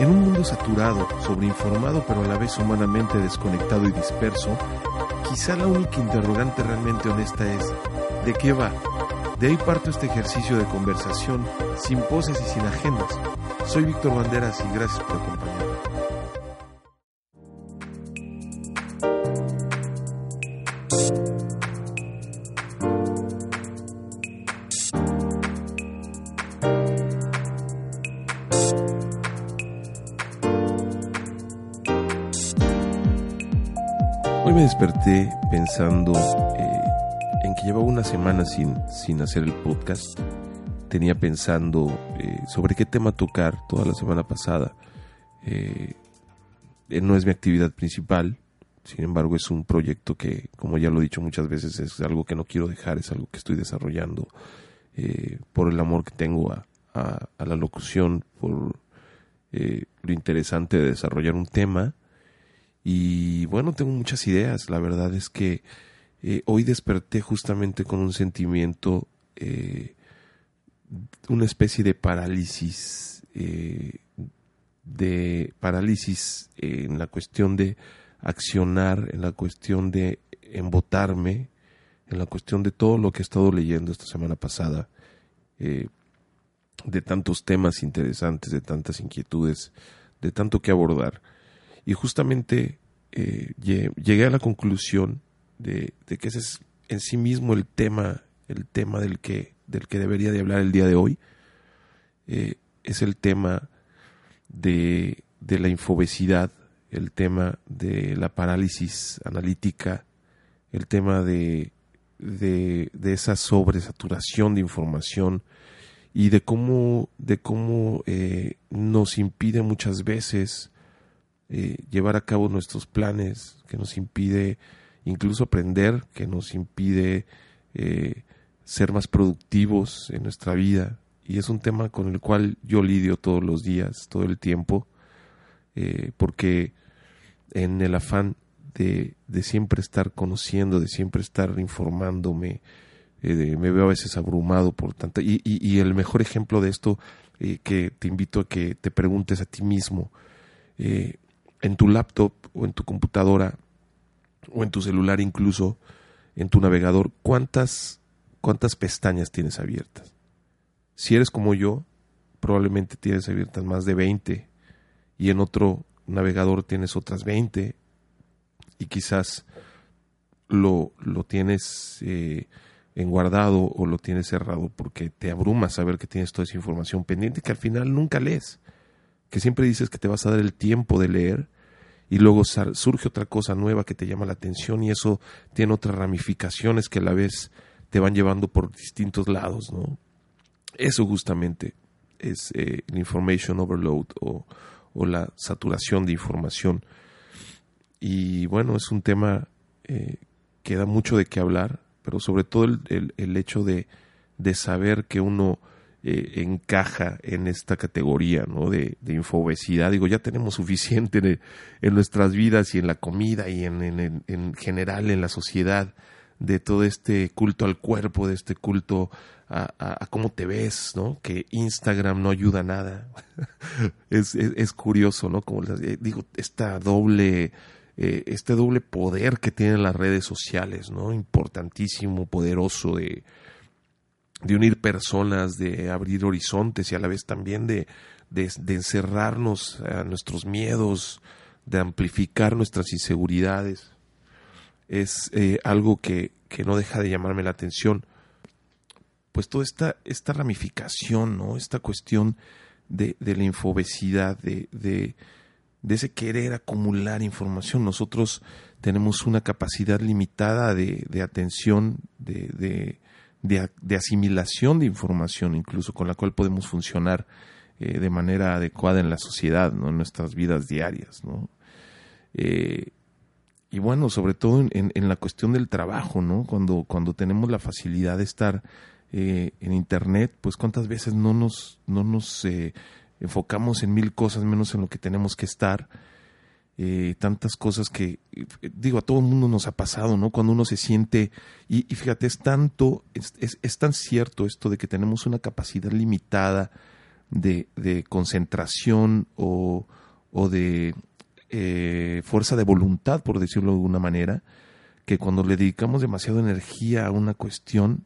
En un mundo saturado, sobreinformado pero a la vez humanamente desconectado y disperso, quizá la única interrogante realmente honesta es ¿de qué va? De ahí parto este ejercicio de conversación sin poses y sin agendas. Soy Víctor Banderas y gracias por acompañarme. Hoy me desperté pensando eh, en que llevaba una semana sin, sin hacer el podcast. Tenía pensando eh, sobre qué tema tocar toda la semana pasada. Eh, no es mi actividad principal, sin embargo es un proyecto que, como ya lo he dicho muchas veces, es algo que no quiero dejar, es algo que estoy desarrollando por el amor que tengo a, a la locución, por lo interesante de desarrollar un tema y bueno, tengo muchas ideas. La verdad es que eh, hoy desperté justamente con un sentimiento, eh, una especie de parálisis, eh, de parálisis en la cuestión de accionar, en la cuestión de embotarme, en la cuestión de todo lo que he estado leyendo esta semana pasada, de tantos temas interesantes, de tantas inquietudes, de tanto que abordar. Y justamente eh, llegué a la conclusión de, que ese es en sí mismo el tema, el tema del que, del que debería de hablar el día de hoy. Eh, es el tema de, de la infobesidad, el tema de la parálisis analítica, el tema de, de, esa sobresaturación de información y de cómo, de cómo eh, nos impide muchas veces eh, llevar a cabo nuestros planes, que nos impide incluso aprender, que nos impide eh, ser más productivos en nuestra vida. Y es un tema con el cual yo lidio todos los días, todo el tiempo, eh, porque en el afán de, de, siempre estar conociendo, de siempre estar informándome, me veo a veces abrumado por tanta... Y, y, el mejor ejemplo de esto que te invito a que te preguntes a ti mismo, en tu laptop o en tu computadora o en tu celular incluso, en tu navegador, ¿cuántas, cuántas pestañas tienes abiertas? Si eres como yo, probablemente tienes abiertas más de 20 y en otro navegador tienes otras 20 y quizás lo, lo tienes eh, en guardado o lo tienes cerrado porque te abruma saber que tienes toda esa información pendiente que al final nunca lees que siempre dices que te vas a dar el tiempo de leer y luego surge otra cosa nueva que te llama la atención y eso tiene otras ramificaciones que a la vez te van llevando por distintos lados, ¿no? Eso justamente es el eh, information overload o, la saturación de información. Y bueno, es un tema eh, que da mucho de qué hablar, pero sobre todo el, el, hecho de, de saber que uno eh, encaja en esta categoría ¿no? de, infobesidad. Digo, ya tenemos suficiente en, nuestras vidas y en la comida y en, en, en, general en la sociedad de todo este culto al cuerpo, de este culto a, a, cómo te ves, ¿no? Que Instagram no ayuda a nada. es, es, curioso, ¿no? Como eh, digo, esta doble... Eh, este doble poder que tienen las redes sociales, ¿no? Importantísimo, poderoso de, de unir personas, de abrir horizontes y a la vez también de, de, encerrarnos a nuestros miedos, de amplificar nuestras inseguridades. Es eh, algo que, que, no deja de llamarme la atención. Pues toda esta, esta ramificación, ¿no? esta cuestión de, de la infobesidad, de, de, de, ese querer acumular información. Nosotros tenemos una capacidad limitada de, de atención, de, de, asimilación de información, incluso con la cual podemos funcionar eh, de manera adecuada en la sociedad, ¿no? en nuestras vidas diarias. ¿no? Eh, y bueno, sobre todo en, en, la cuestión del trabajo, ¿no? Cuando, cuando tenemos la facilidad de estar eh, en Internet, pues cuántas veces no nos, no nos enfocamos en mil cosas menos en lo que tenemos que estar eh, tantas cosas que, eh, digo, a todo el mundo nos ha pasado, ¿no? Cuando uno se siente, y, fíjate, es tanto, es, es, tan cierto esto de que tenemos una capacidad limitada de, de concentración o, o de eh, fuerza de voluntad, por decirlo de alguna manera, que cuando le dedicamos demasiada energía a una cuestión,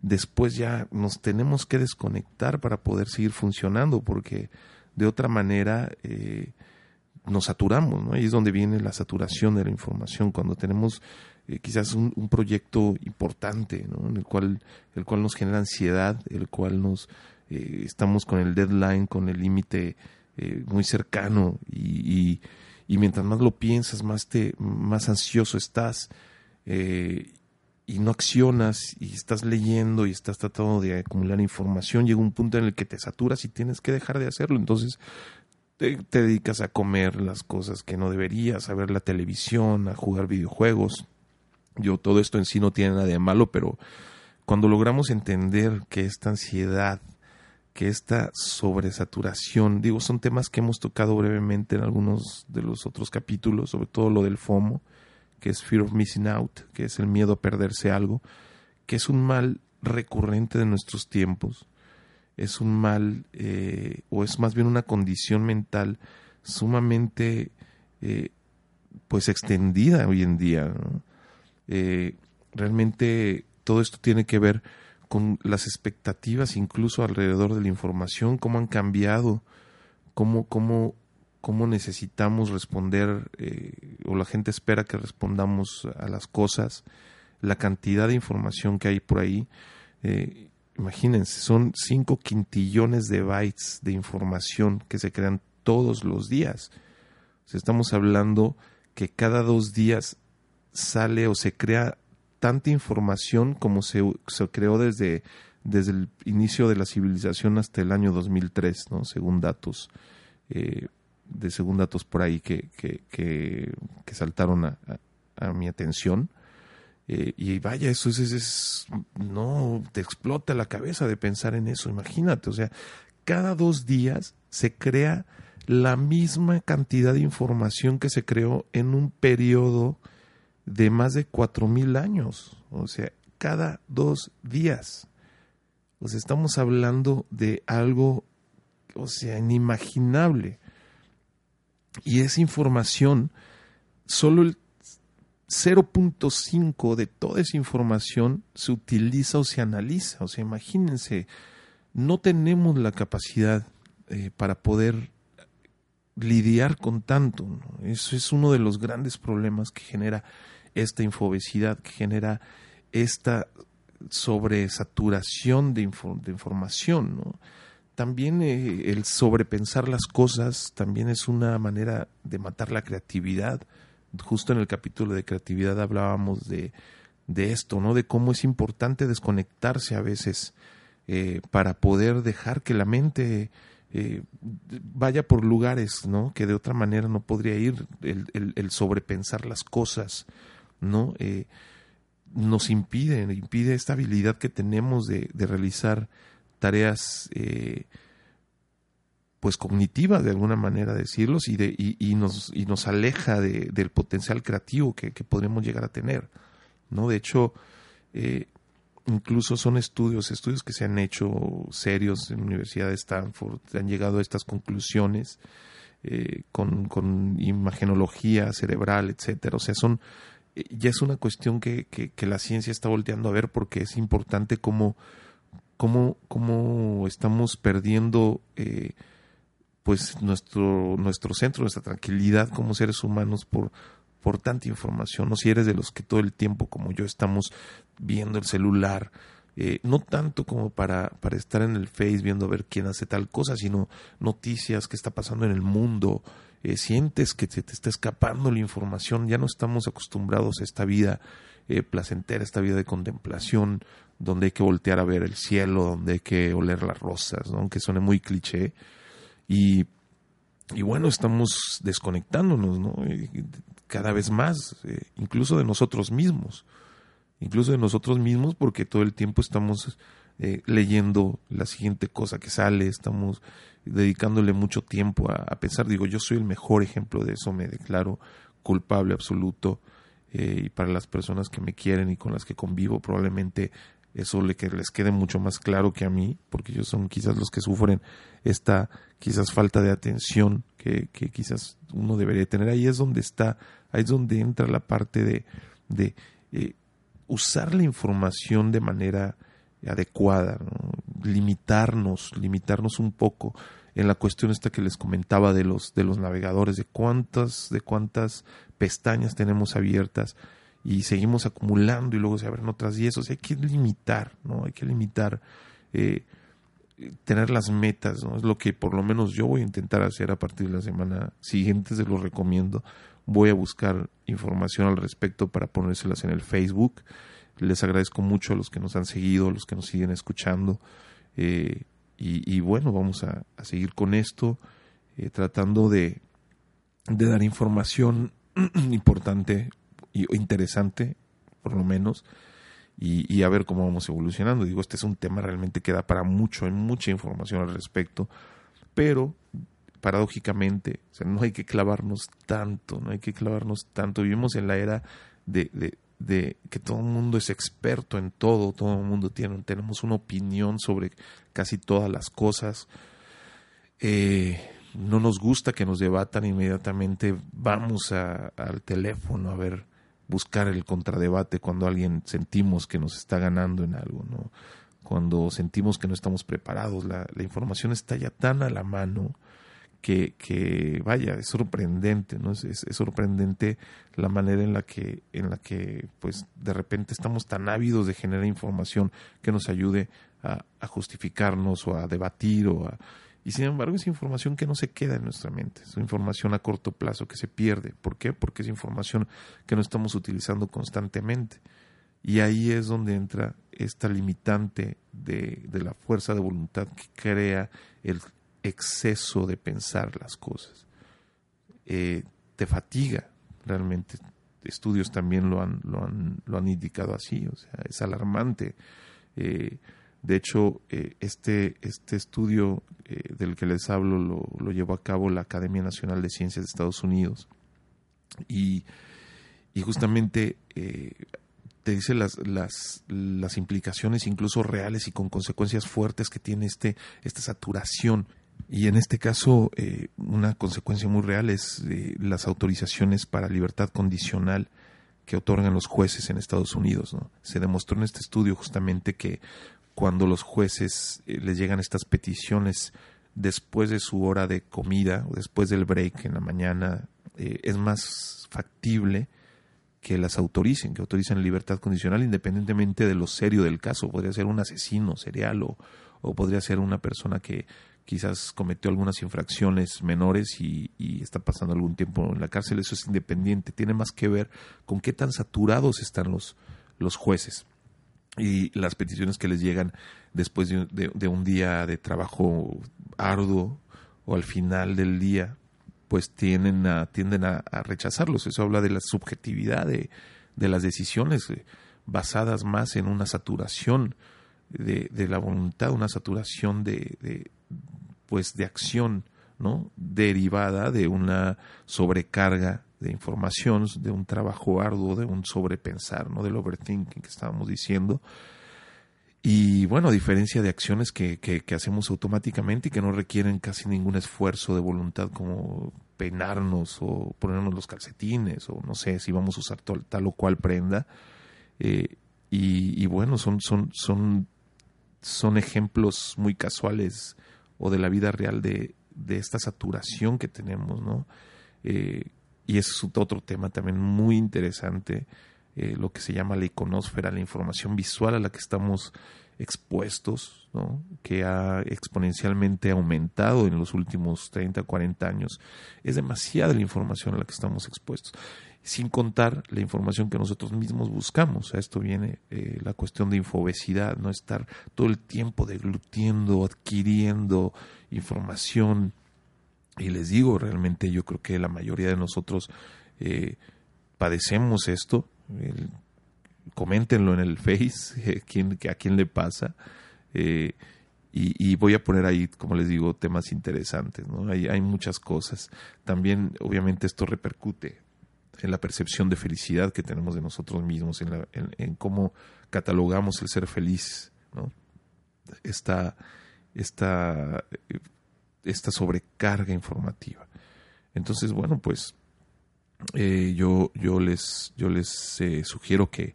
después ya nos tenemos que desconectar para poder seguir funcionando, porque de otra manera eh, nos saturamos, ¿no? Ahí es donde viene la saturación de la información, cuando tenemos eh, quizás un, proyecto importante, ¿no? En el cual, el cual nos genera ansiedad, el cual nos eh, estamos con el deadline, con el límite muy cercano y, y, mientras más lo piensas, más te, más ansioso estás y no accionas y estás leyendo y estás tratando de acumular información, llega un punto en el que te saturas y tienes que dejar de hacerlo. Entonces te, dedicas a comer las cosas que no deberías, a ver la televisión, a jugar videojuegos. Yo todo esto en sí no tiene nada de malo, pero cuando logramos entender que esta ansiedad, que esta sobresaturación, digo, son temas que hemos tocado brevemente en algunos de los otros capítulos, sobre todo lo del FOMO, que es Fear of Missing Out, que es el miedo a perderse algo, que es un mal recurrente de nuestros tiempos, es un mal, eh, o es más bien una condición mental sumamente, eh, pues, extendida hoy en día. Eh, realmente todo esto tiene que ver con las expectativas incluso alrededor de la información, cómo han cambiado, cómo, cómo cómo necesitamos responder o la gente espera que respondamos a las cosas, la cantidad de información que hay por ahí. Imagínense, son 5 quintillones de bytes de información que se crean todos los días. estamos hablando que cada dos días sale o se crea tanta información como se, se creó desde, desde el inicio de la civilización hasta el año 2003, ¿no? según datos eh, de según datos por ahí que, que, que, saltaron a, a, mi atención. Eh, y vaya, eso es, es, no, te explota la cabeza de pensar en eso, imagínate, o sea, cada dos días se crea la misma cantidad de información que se creó en un periodo de más de cuatro mil años, o sea, cada dos días. O sea, estamos hablando de algo, o sea, inimaginable. Y esa información, solo el 0.5 de toda esa información se utiliza o se analiza. O sea, imagínense, no tenemos la capacidad eh, para poder lidiar con tanto. Eso es uno de los grandes problemas que genera esta infobesidad, que genera esta sobresaturación de, de información. también eh, el sobrepensar las cosas también es una manera de matar la creatividad. Justo en el capítulo de creatividad hablábamos de, de esto, ¿no? De cómo es importante desconectarse a veces eh, para poder dejar que la mente eh, vaya por lugares, ¿no? Que de otra manera no podría ir. El, el, sobrepensar las cosas, ¿no? nos impide, impide esta habilidad que tenemos de, de realizar tareas eh, pues cognitivas de alguna manera decirlos y, de, y, nos, y nos aleja de, del potencial creativo que, que, podremos llegar a tener. ¿no? De hecho, eh, incluso son estudios, estudios que se han hecho serios en la Universidad de Stanford, han llegado a estas conclusiones eh, con, con, imagenología cerebral, etcétera. O sea, son ya es una cuestión que, que, la ciencia está volteando a ver porque es importante cómo cómo, cómo estamos perdiendo eh, pues nuestro, nuestro centro, nuestra tranquilidad como seres humanos por, por tanta información, no si eres de los que todo el tiempo como yo estamos viendo el celular, eh, no tanto como para, para estar en el Face viendo a ver quién hace tal cosa, sino noticias que está pasando en el mundo, eh, sientes que se te está escapando la información, ya no estamos acostumbrados a esta vida eh, placentera, esta vida de contemplación, donde hay que voltear a ver el cielo, donde hay que oler las rosas, aunque suene muy cliché. Y, y bueno, estamos desconectándonos ¿no? cada vez más, eh, incluso de nosotros mismos, incluso de nosotros mismos porque todo el tiempo estamos eh, leyendo la siguiente cosa que sale, estamos dedicándole mucho tiempo a, pensar, digo, yo soy el mejor ejemplo de eso, me declaro culpable absoluto. Eh, y para las personas que me quieren y con las que convivo probablemente eso le, que les quede mucho más claro que a mí, porque ellos son quizás los que sufren esta quizás falta de atención que, que quizás uno debería tener. Ahí es donde está, ahí es donde entra la parte de, de eh, usar la información de manera adecuada, limitarnos, limitarnos un poco en la cuestión esta que les comentaba de los de los navegadores, de cuántas de cuántas pestañas tenemos abiertas y seguimos acumulando y luego se abren otras y eso, hay que limitar, ¿no? Hay que limitar eh, tener las metas, ¿no? Es lo que por lo menos yo voy a intentar hacer a partir de la semana siguiente, se los recomiendo. Voy a buscar información al respecto para ponérselas en el Facebook. Les agradezco mucho a los que nos han seguido, a los que nos siguen escuchando. Eh, y, bueno, vamos a, seguir con esto, eh, tratando de, de dar información importante interesante, por lo menos, y, a ver cómo vamos evolucionando. Digo, este es un tema realmente que da para mucho, hay mucha información al respecto, pero paradójicamente, no hay que clavarnos tanto, no hay que clavarnos tanto. Vivimos en la era de, que todo el mundo es experto en todo, todo el mundo tiene, tenemos una opinión sobre casi todas las cosas. Eh, no nos gusta que nos debatan inmediatamente, vamos al teléfono a ver, buscar el contradebate cuando alguien sentimos que nos está ganando en algo, ¿no? Cuando sentimos que no estamos preparados, la, la información está ya tan a la mano que, que vaya, es sorprendente, ¿no? Es, sorprendente la manera en la que, en la que, pues, de repente estamos tan ávidos de generar información que nos ayude a, a justificarnos o a debatir o a, y sin embargo es información que no se queda en nuestra mente, es información a corto plazo que se pierde. ¿Por qué? Porque es información que no estamos utilizando constantemente. Y ahí es donde entra esta limitante de, de la fuerza de voluntad que crea el exceso de pensar las cosas. Eh, te fatiga realmente. Estudios también lo han, lo han, lo han indicado así, o sea, es alarmante. Eh, de hecho, eh, este, este estudio del que les hablo lo, lo, llevó a cabo la Academia Nacional de Ciencias de Estados Unidos y, y justamente te dice las, las, las implicaciones incluso reales y con consecuencias fuertes que tiene este, esta saturación y en este caso, eh, una consecuencia muy real es eh, las autorizaciones para libertad condicional que otorgan los jueces en Estados Unidos. ¿no? Se demostró en este estudio justamente que cuando los jueces eh, les llegan estas peticiones después de su hora de comida o después del break en la mañana, es más factible que las autoricen, que autoricen libertad condicional independientemente de lo serio del caso. Podría ser un asesino serial o, o podría ser una persona que quizás cometió algunas infracciones menores y, está pasando algún tiempo en la cárcel, eso es independiente, tiene más que ver con qué tan saturados están los, los jueces y las peticiones que les llegan después de, un día de trabajo arduo o al final del día, pues tienden a, tienden a, rechazarlos. Eso habla de la subjetividad de, las decisiones eh, basadas más en una saturación de, de, la voluntad, una saturación de, pues de acción ¿no? derivada de una sobrecarga de información, de un trabajo arduo, de un sobrepensar, ¿no? del overthinking que estábamos diciendo. Y bueno, a diferencia de acciones que, que, hacemos automáticamente y que no requieren casi ningún esfuerzo de voluntad como peinarnos o ponernos los calcetines o no sé si vamos a usar tal, o cual prenda. Eh, y, bueno, son, son, son, son ejemplos muy casuales o de la vida real de, de esta saturación que tenemos, ¿no? Eh, y es otro tema también muy interesante, eh, lo que se llama la iconósfera, la información visual a la que estamos expuestos, ¿no? que ha exponencialmente aumentado en los últimos 30, 40 años. Es demasiada la información a la que estamos expuestos sin contar la información que nosotros mismos buscamos. A esto viene eh, la cuestión de infobesidad, no estar todo el tiempo deglutiendo, adquiriendo información. Y les digo, realmente yo creo que la mayoría de nosotros eh, padecemos esto. coméntenlo en el Face, a quién le pasa. Eh, y, voy a poner ahí, como les digo, temas interesantes. ¿no? Hay, hay muchas cosas. También, obviamente, esto repercute en la percepción de felicidad que tenemos de nosotros mismos, en, en, cómo catalogamos el ser feliz, ¿no? esta, esta, esta sobrecarga informativa. Entonces, bueno, pues eh, yo, yo les, yo les eh, sugiero que,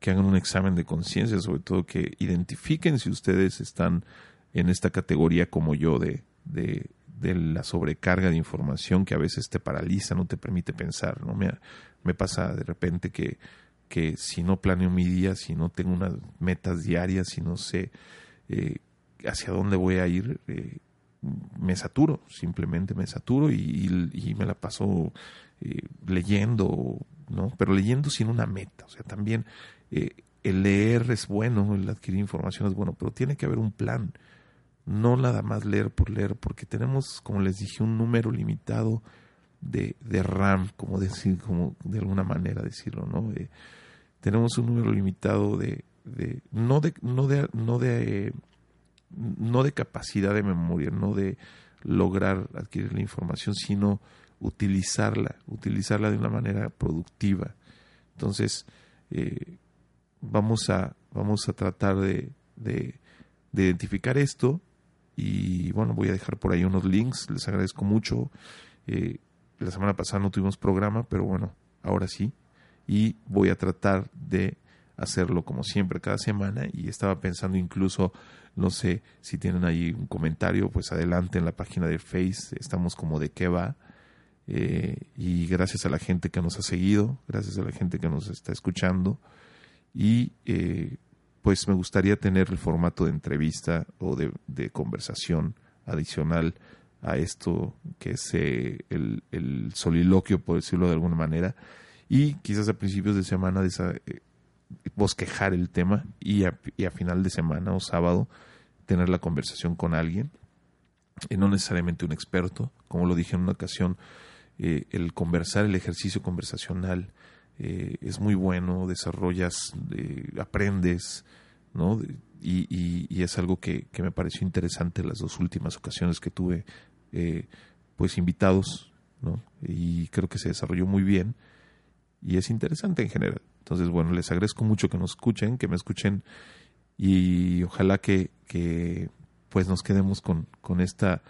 que hagan un examen de conciencia, sobre todo que identifiquen si ustedes están en esta categoría como yo de, de, de la sobrecarga de información que a veces te paraliza, no te permite pensar. ¿no? Me, me pasa de repente que, que si no planeo mi día, si no tengo unas metas diarias, si no sé eh, hacia dónde voy a ir, eh, me saturo, simplemente me saturo y, me la paso eh, leyendo, ¿no? Pero leyendo sin una meta. O sea, también el leer es bueno, el adquirir información es bueno, pero tiene que haber un plan no nada más leer por leer, porque tenemos, como les dije, un número limitado de, de RAM, como decir, como de alguna manera decirlo, ¿no? tenemos un número limitado de, no de, no de, no de, no de capacidad de memoria, no de lograr adquirir la información, sino utilizarla, utilizarla de una manera productiva. Entonces, eh, vamos a, vamos a tratar de, de, de identificar esto y bueno, voy a dejar por ahí unos links, les agradezco mucho. Eh, la semana pasada no tuvimos programa, pero bueno, ahora sí. Y voy a tratar de hacerlo como siempre cada semana y estaba pensando incluso, no sé si tienen ahí un comentario, pues adelante en la página de Face, estamos como de qué va. Eh, y gracias a la gente que nos ha seguido, gracias a la gente que nos está escuchando y eh, pues me gustaría tener el formato de entrevista o de, conversación adicional a esto que es eh, el, soliloquio, por decirlo de alguna manera, y quizás a principios de semana de esa, eh, bosquejar el tema y a, final de semana o sábado tener la conversación con alguien, y no necesariamente un experto, como lo dije en una ocasión, eh, el conversar, el ejercicio conversacional, eh, es muy bueno, desarrollas, eh, aprendes, ¿no? Y, es algo que, que, me pareció interesante las dos últimas ocasiones que tuve, pues invitados, ¿no? Y creo que se desarrolló muy bien y es interesante en general. Entonces, bueno, les agradezco mucho que nos escuchen, que me escuchen y ojalá que, que pues nos quedemos con, con esta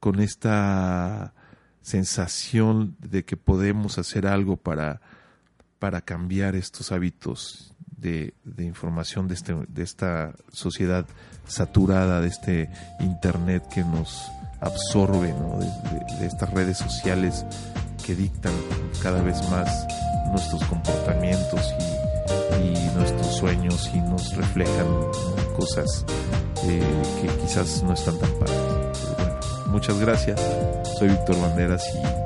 con esta sensación de que podemos hacer algo para para cambiar estos hábitos de, información de, este, de esta sociedad saturada, de este Internet que nos absorbe, de, estas redes sociales que dictan cada vez más nuestros comportamientos y, nuestros sueños y nos reflejan cosas eh, que quizás no están tan padres. muchas gracias. Soy Víctor Banderas y